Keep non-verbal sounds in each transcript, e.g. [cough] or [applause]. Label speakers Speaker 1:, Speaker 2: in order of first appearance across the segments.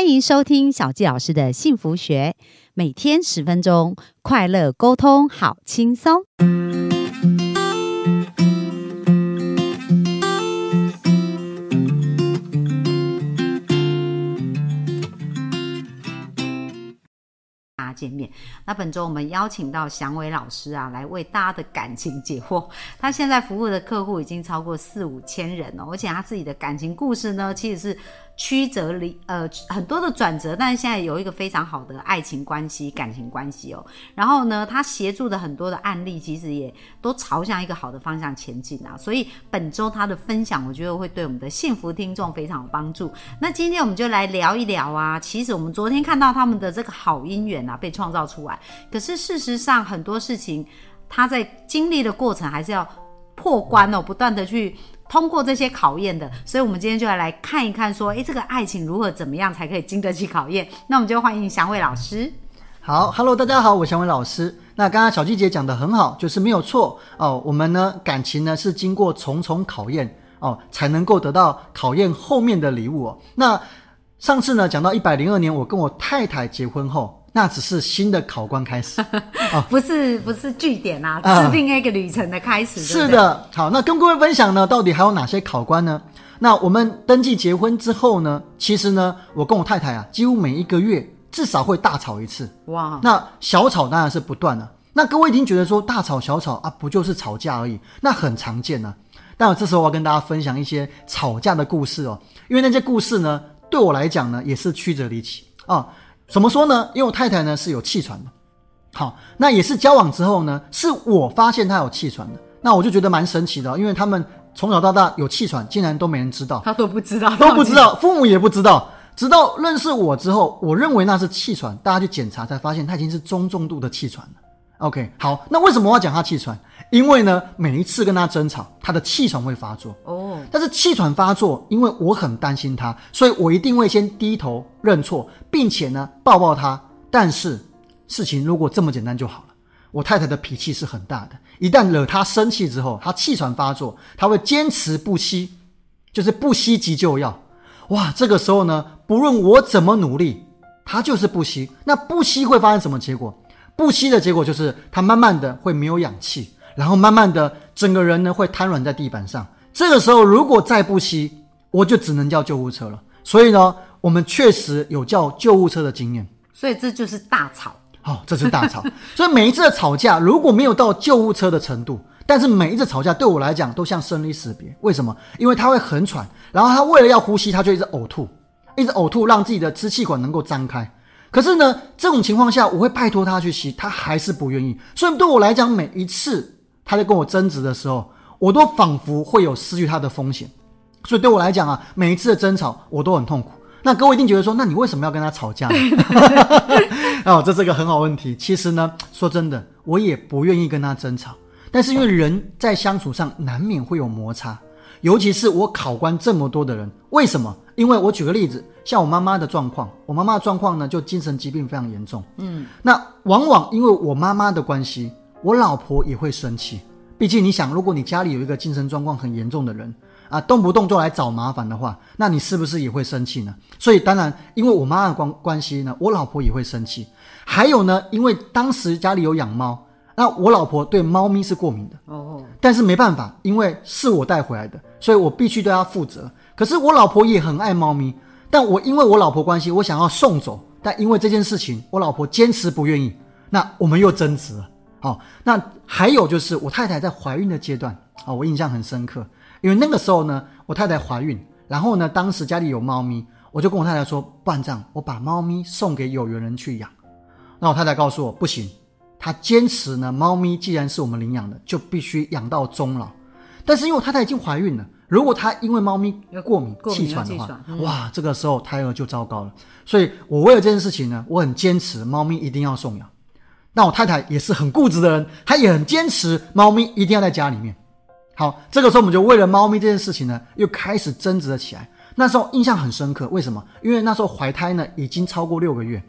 Speaker 1: 欢迎收听小纪老师的幸福学，每天十分钟，快乐沟通，好轻松。大家见面。那本周我们邀请到祥伟老师啊，来为大家的感情解惑。他现在服务的客户已经超过四五千人哦，而且他自己的感情故事呢，其实是曲折离呃很多的转折，但是现在有一个非常好的爱情关系、感情关系哦。然后呢，他协助的很多的案例，其实也都朝向一个好的方向前进啊。所以本周他的分享，我觉得会对我们的幸福听众非常有帮助。那今天我们就来聊一聊啊，其实我们昨天看到他们的这个好姻缘啊被创造出来，可是事实上很多事情他在经历的过程还是要破关哦，不断的去。通过这些考验的，所以我们今天就要来看一看，说，诶，这个爱情如何怎么样才可以经得起考验？那我们就欢迎祥伟老师。
Speaker 2: 好，Hello，大家好，我祥伟老师。那刚刚小季姐讲的很好，就是没有错哦。我们呢，感情呢是经过重重考验哦，才能够得到考验后面的礼物哦。那上次呢讲到一百零二年，我跟我太太结婚后。那只是新的考官开始，[laughs]
Speaker 1: 不是不是据点啊，是另一个旅程的开始。
Speaker 2: 是的，好，那跟各位分享呢，到底还有哪些考官呢？那我们登记结婚之后呢，其实呢，我跟我太太啊，几乎每一个月至少会大吵一次。哇，那小吵当然是不断了。那各位已经觉得说大吵小吵啊，不就是吵架而已？那很常见呢。但我这时候我要跟大家分享一些吵架的故事哦，因为那些故事呢，对我来讲呢，也是曲折离奇啊。怎么说呢？因为我太太呢是有气喘的，好，那也是交往之后呢，是我发现她有气喘的，那我就觉得蛮神奇的，因为他们从小到大有气喘，竟然都没人知道，
Speaker 1: 他都不知道，
Speaker 2: 都不知道，父母也不知道，直到认识我之后，我认为那是气喘，大家去检查才发现他已经是中重度的气喘了。OK，好，那为什么我要讲他气喘？因为呢，每一次跟他争吵，他的气喘会发作。哦，但是气喘发作，因为我很担心他，所以我一定会先低头认错，并且呢抱抱他。但是事情如果这么简单就好了。我太太的脾气是很大的，一旦惹她生气之后，她气喘发作，她会坚持不息，就是不惜急救药。哇，这个时候呢，不论我怎么努力，她就是不吸。那不吸会发生什么结果？不吸的结果就是他慢慢的会没有氧气，然后慢慢的整个人呢会瘫软在地板上。这个时候如果再不吸，我就只能叫救护车了。所以呢，我们确实有叫救护车的经验。
Speaker 1: 所以这就是大吵。
Speaker 2: 好，这是大吵。所以每一次的吵架如果没有到救护车的程度，但是每一次吵架对我来讲都像生离死别。为什么？因为他会很喘，然后他为了要呼吸，他就一直呕吐，一直呕吐，让自己的支气管能够张开。可是呢，这种情况下，我会拜托他去吸，他还是不愿意。所以对我来讲，每一次他在跟我争执的时候，我都仿佛会有失去他的风险。所以对我来讲啊，每一次的争吵，我都很痛苦。那各位一定觉得说，那你为什么要跟他吵架？[laughs] 哦，这是个很好问题。其实呢，说真的，我也不愿意跟他争吵。但是因为人在相处上难免会有摩擦，尤其是我考官这么多的人，为什么？因为我举个例子。像我妈妈的状况，我妈妈的状况呢，就精神疾病非常严重。嗯，那往往因为我妈妈的关系，我老婆也会生气。毕竟你想，如果你家里有一个精神状况很严重的人啊，动不动就来找麻烦的话，那你是不是也会生气呢？所以当然，因为我妈的关关系呢，我老婆也会生气。还有呢，因为当时家里有养猫，那我老婆对猫咪是过敏的。哦，但是没办法，因为是我带回来的，所以我必须对它负责。可是我老婆也很爱猫咪。但我因为我老婆关系，我想要送走，但因为这件事情，我老婆坚持不愿意，那我们又争执了。好，那还有就是我太太在怀孕的阶段，啊，我印象很深刻，因为那个时候呢，我太太怀孕，然后呢，当时家里有猫咪，我就跟我太太说，办账，我把猫咪送给有缘人去养。那我太太告诉我不行，她坚持呢，猫咪既然是我们领养的，就必须养到终老。但是因为我太太已经怀孕了。如果她因为猫咪过敏气喘的话，哇，这个时候胎儿就糟糕了。所以我为了这件事情呢，我很坚持猫咪一定要送养。那我太太也是很固执的人，她也很坚持猫咪一定要在家里面。好，这个时候我们就为了猫咪这件事情呢，又开始争执了起来。那时候印象很深刻，为什么？因为那时候怀胎呢已经超过六个月，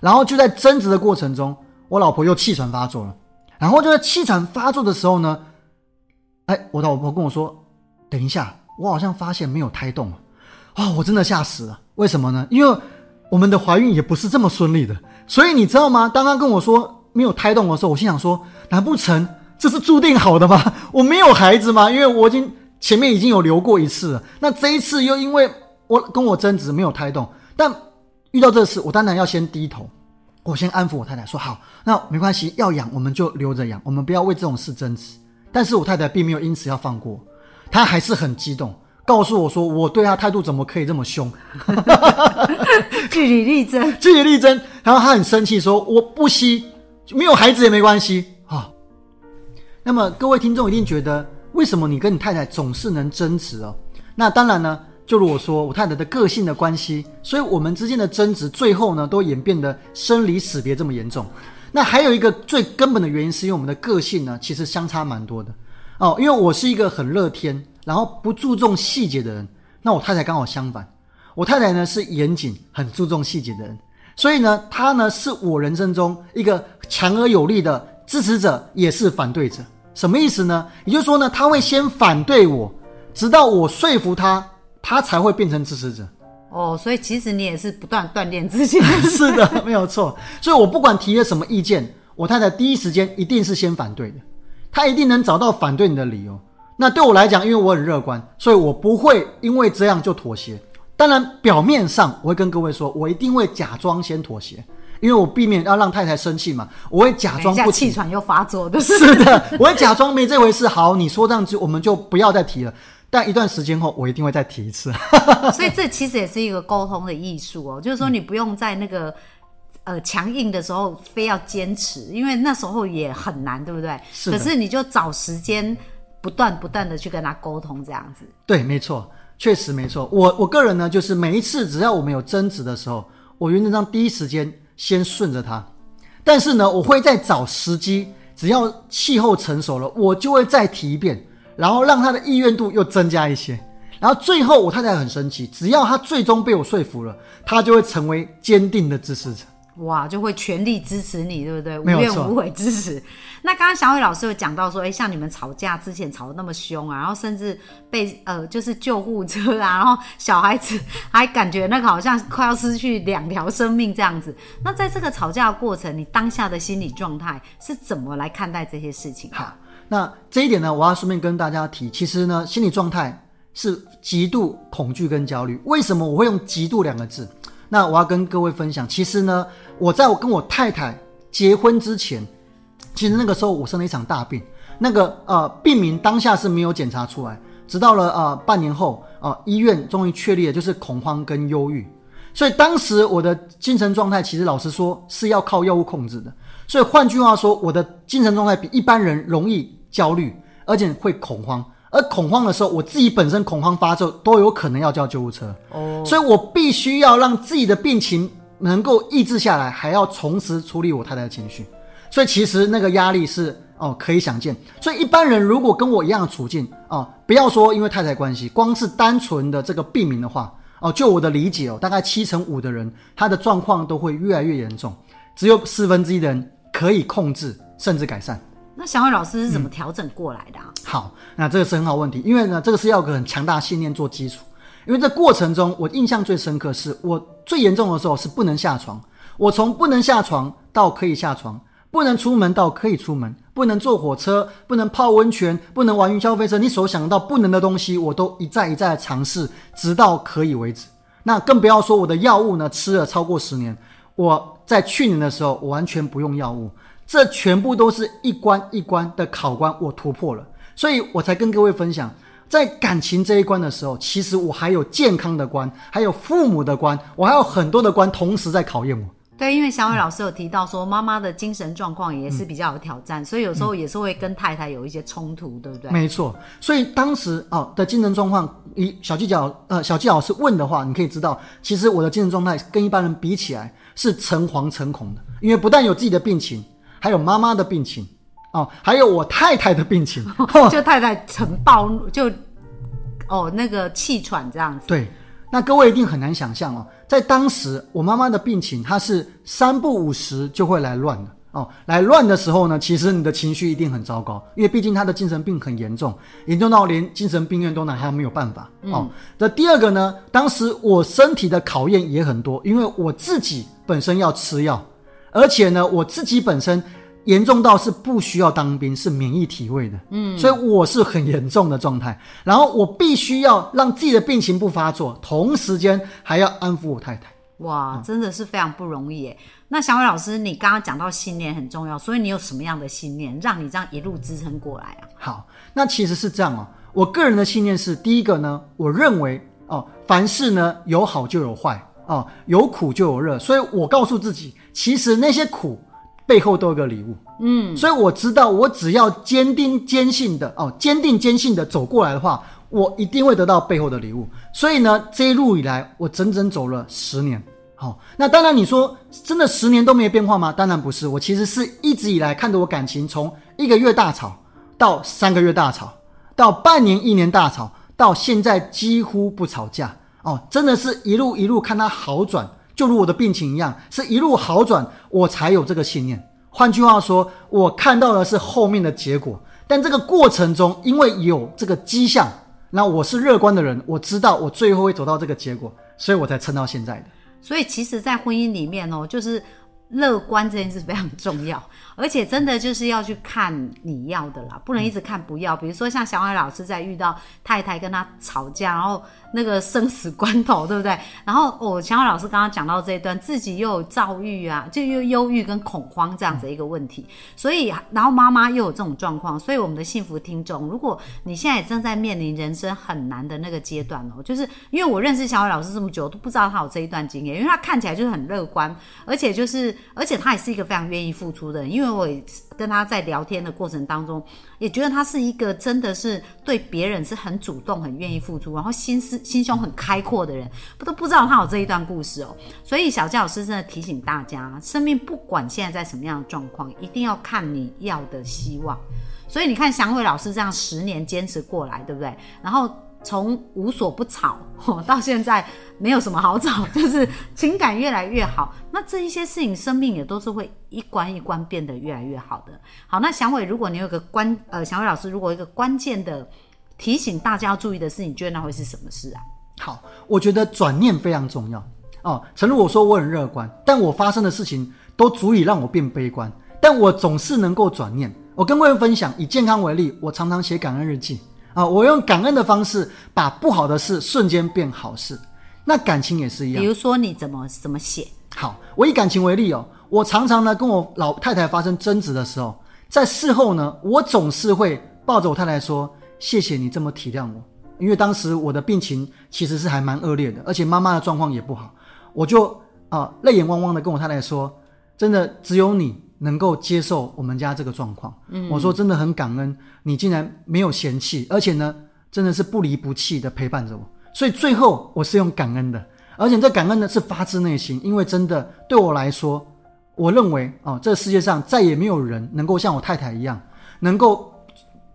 Speaker 2: 然后就在争执的过程中，我老婆又气喘发作了。然后就在气喘发作的时候呢，哎，我老婆跟我说。等一下，我好像发现没有胎动了啊！我真的吓死了。为什么呢？因为我们的怀孕也不是这么顺利的。所以你知道吗？当他跟我说没有胎动的时候，我心想说：难不成这是注定好的吗？我没有孩子吗？因为我已经前面已经有流过一次了，那这一次又因为我跟我争执没有胎动，但遇到这事，我当然要先低头，我先安抚我太太说：好，那没关系，要养我们就留着养，我们不要为这种事争执。但是我太太并没有因此要放过，她还是很激动，告诉我说我对她态度怎么可以这么凶，
Speaker 1: 据理力争，
Speaker 2: 据理力争。然后她很生气说我不惜没有孩子也没关系啊。那么各位听众一定觉得，为什么你跟你太太总是能争执哦？那当然呢，就如我说，我太太的个性的关系，所以我们之间的争执最后呢，都演变得生离死别这么严重。那还有一个最根本的原因，是因为我们的个性呢，其实相差蛮多的哦。因为我是一个很乐天，然后不注重细节的人，那我太太刚好相反，我太太呢是严谨、很注重细节的人，所以呢，她呢是我人生中一个强而有力的支持者，也是反对者。什么意思呢？也就是说呢，他会先反对我，直到我说服他，他才会变成支持者。
Speaker 1: 哦，所以其实你也是不断锻炼自己。[laughs]
Speaker 2: 是的，没有错。所以我不管提了什么意见，我太太第一时间一定是先反对的，她一定能找到反对你的理由。那对我来讲，因为我很乐观，所以我不会因为这样就妥协。当然，表面上我会跟各位说，我一定会假装先妥协，因为我避免要让太太生气嘛。我会假装不
Speaker 1: 气喘又发作的。
Speaker 2: 是的，我会假装没这回事。好，你说这样子，我们就不要再提了。但一段时间后，我一定会再提一次。[laughs]
Speaker 1: 所以这其实也是一个沟通的艺术哦，就是说你不用在那个呃强硬的时候非要坚持，因为那时候也很难，对不对？
Speaker 2: 是。
Speaker 1: 可是你就找时间，不断不断的去跟他沟通，这样子。
Speaker 2: 对，没错，确实没错。我我个人呢，就是每一次只要我们有争执的时候，我原则上第一时间先顺着他，但是呢，我会再找时机，只要气候成熟了，我就会再提一遍。然后让他的意愿度又增加一些，然后最后我太太很生气，只要他最终被我说服了，他就会成为坚定的支持者。
Speaker 1: 哇，就会全力支持你，对不对？无
Speaker 2: 怨
Speaker 1: 无悔支持。那刚刚小伟老师有讲到说，哎，像你们吵架之前吵得那么凶啊，然后甚至被呃就是救护车啊，然后小孩子还感觉那个好像快要失去两条生命这样子。那在这个吵架的过程，你当下的心理状态是怎么来看待这些事情？
Speaker 2: 好。那这一点呢，我要顺便跟大家提，其实呢，心理状态是极度恐惧跟焦虑。为什么我会用“极度”两个字？那我要跟各位分享，其实呢，我在我跟我太太结婚之前，其实那个时候我生了一场大病，那个呃病名当下是没有检查出来，直到了呃半年后，呃医院终于确立了，就是恐慌跟忧郁。所以当时我的精神状态，其实老实说是要靠药物控制的。所以换句话说，我的精神状态比一般人容易焦虑，而且会恐慌。而恐慌的时候，我自己本身恐慌发作都有可能要叫救护车。哦，所以我必须要让自己的病情能够抑制下来，还要同时处理我太太的情绪。所以其实那个压力是哦可以想见。所以一般人如果跟我一样的处境啊，不要说因为太太关系，光是单纯的这个病名的话哦，就我的理解哦，大概七成五的人他的状况都会越来越严重，只有四分之一的人。可以控制甚至改善。
Speaker 1: 那小伟老师是怎么调整过来的？
Speaker 2: 好，那这个是很好问题，因为呢，这个是要个很强大信念做基础。因为这过程中，我印象最深刻是我最严重的时候是不能下床。我从不能下床到可以下床，不能出门到可以出门，不能坐火车，不能泡温泉，不能玩云霄飞车。你所想到不能的东西，我都一再一再尝试，直到可以为止。那更不要说我的药物呢，吃了超过十年。我在去年的时候，我完全不用药物，这全部都是一关一关的考官，我突破了，所以我才跟各位分享，在感情这一关的时候，其实我还有健康的关，还有父母的关，我还有很多的关同时在考验我。
Speaker 1: 对，因为小伟老师有提到说，妈妈的精神状况也是比较有挑战，所以有时候也是会跟太太有一些冲突，对不对？
Speaker 2: 没错，所以当时哦的精神状况，以小纪角呃小纪老师问的话，你可以知道，其实我的精神状态跟一般人比起来是诚惶诚恐的，因为不但有自己的病情，还有妈妈的病情，哦，还有我太太的病情，[laughs]
Speaker 1: 就太太曾暴怒，就哦那个气喘这样子。
Speaker 2: 对。那各位一定很难想象哦，在当时我妈妈的病情，她是三不五时就会来乱的哦，来乱的时候呢，其实你的情绪一定很糟糕，因为毕竟他的精神病很严重，严重到连精神病院都拿他没有办法。哦，那第二个呢，当时我身体的考验也很多，因为我自己本身要吃药，而且呢，我自己本身严重到是不需要当兵，是免疫体位的。嗯，所以我是很严重的状态，然后我必须要让自己的病情不发作，同时间还要安抚我太太。
Speaker 1: 哇，真的是非常不容易耶。那小伟老师，你刚刚讲到信念很重要，所以你有什么样的信念，让你这样一路支撑过来啊？
Speaker 2: 好，那其实是这样哦。我个人的信念是，第一个呢，我认为哦，凡事呢有好就有坏哦，有苦就有乐，所以我告诉自己，其实那些苦背后都有个礼物。嗯，所以我知道，我只要坚定坚信的哦，坚定坚信的走过来的话。我一定会得到背后的礼物，所以呢，这一路以来，我整整走了十年。好，那当然你说真的十年都没有变化吗？当然不是，我其实是一直以来看着我感情从一个月大吵到三个月大吵，到半年一年大吵，到现在几乎不吵架。哦，真的是一路一路看它好转，就如我的病情一样，是一路好转，我才有这个信念。换句话说，我看到的是后面的结果，但这个过程中，因为有这个迹象。那我是乐观的人，我知道我最后会走到这个结果，所以我才撑到现在的。
Speaker 1: 所以其实，在婚姻里面哦，就是乐观这件事非常重要。[laughs] 而且真的就是要去看你要的啦，不能一直看不要。比如说像小伟老师在遇到太太跟他吵架，然后那个生死关头，对不对？然后哦，小伟老师刚刚讲到这一段，自己又有躁郁啊，就又忧郁跟恐慌这样子一个问题。所以，然后妈妈又有这种状况，所以我们的幸福听众，如果你现在正在面临人生很难的那个阶段哦，就是因为我认识小伟老师这么久，都不知道他有这一段经验，因为他看起来就是很乐观，而且就是而且他也是一个非常愿意付出的人，因为我跟他在聊天的过程当中，也觉得他是一个真的是对别人是很主动、很愿意付出，然后心思心胸很开阔的人，不都不知道他有这一段故事哦。所以小教老师真的提醒大家，生命不管现在在什么样的状况，一定要看你要的希望。所以你看祥伟老师这样十年坚持过来，对不对？然后。从无所不吵 [laughs] 到现在没有什么好吵，[laughs] 就是情感越来越好。那这一些事情，生命也都是会一关一关变得越来越好的。好，那祥伟，如果你有个关呃，祥伟老师，如果一个关键的提醒大家要注意的事，你觉得那会是什么事啊？
Speaker 2: 好，我觉得转念非常重要哦。陈如我说，我很乐观，但我发生的事情都足以让我变悲观，但我总是能够转念。我跟各位分享，以健康为例，我常常写感恩日记。啊，我用感恩的方式把不好的事瞬间变好事，那感情也是一样。
Speaker 1: 比如说你怎么怎么写？
Speaker 2: 好，我以感情为例哦，我常常呢跟我老太太发生争执的时候，在事后呢，我总是会抱着我太太说：“谢谢你这么体谅我。”因为当时我的病情其实是还蛮恶劣的，而且妈妈的状况也不好，我就啊泪眼汪汪的跟我太太说：“真的只有你。”能够接受我们家这个状况，我说真的很感恩你竟然没有嫌弃，而且呢，真的是不离不弃的陪伴着我。所以最后我是用感恩的，而且这感恩呢是发自内心，因为真的对我来说，我认为啊，这个世界上再也没有人能够像我太太一样，能够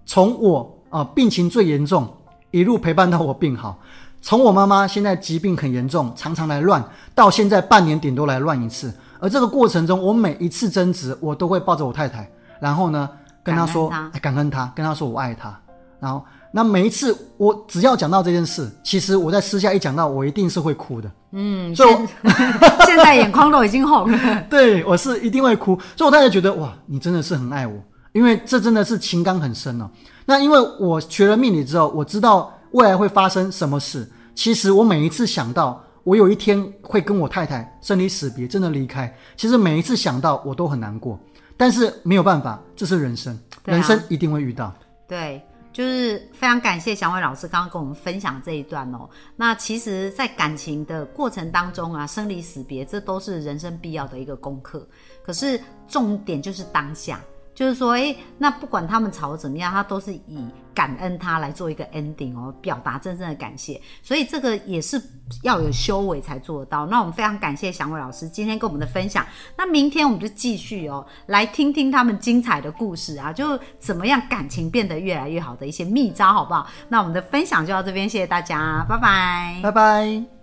Speaker 2: 从我啊病情最严重一路陪伴到我病好，从我妈妈现在疾病很严重，常常来乱，到现在半年顶多来乱一次。而这个过程中，我每一次争执，我都会抱着我太太，然后呢，跟她说感恩她，跟她说我爱她。然后，那每一次我只要讲到这件事，其实我在私下一讲到，我一定是会哭的。
Speaker 1: 嗯，所以现在眼眶都已经红了。[laughs]
Speaker 2: 对，我是一定会哭。所以我太太觉得哇，你真的是很爱我，因为这真的是情感很深哦。那因为我学了命理之后，我知道未来会发生什么事。其实我每一次想到。我有一天会跟我太太生离死别，真的离开。其实每一次想到我都很难过，但是没有办法，这是人生，人生一定会遇到。
Speaker 1: 对，就是非常感谢小伟老师刚刚跟我们分享这一段哦。那其实，在感情的过程当中啊，生离死别，这都是人生必要的一个功课。可是重点就是当下。就是说，哎，那不管他们吵怎么样，他都是以感恩他来做一个 ending 哦，表达真正的感谢。所以这个也是要有修为才做得到。那我们非常感谢祥伟老师今天跟我们的分享。那明天我们就继续哦，来听听他们精彩的故事啊，就怎么样感情变得越来越好的一些秘招，好不好？那我们的分享就到这边，谢谢大家，拜拜，
Speaker 2: 拜拜。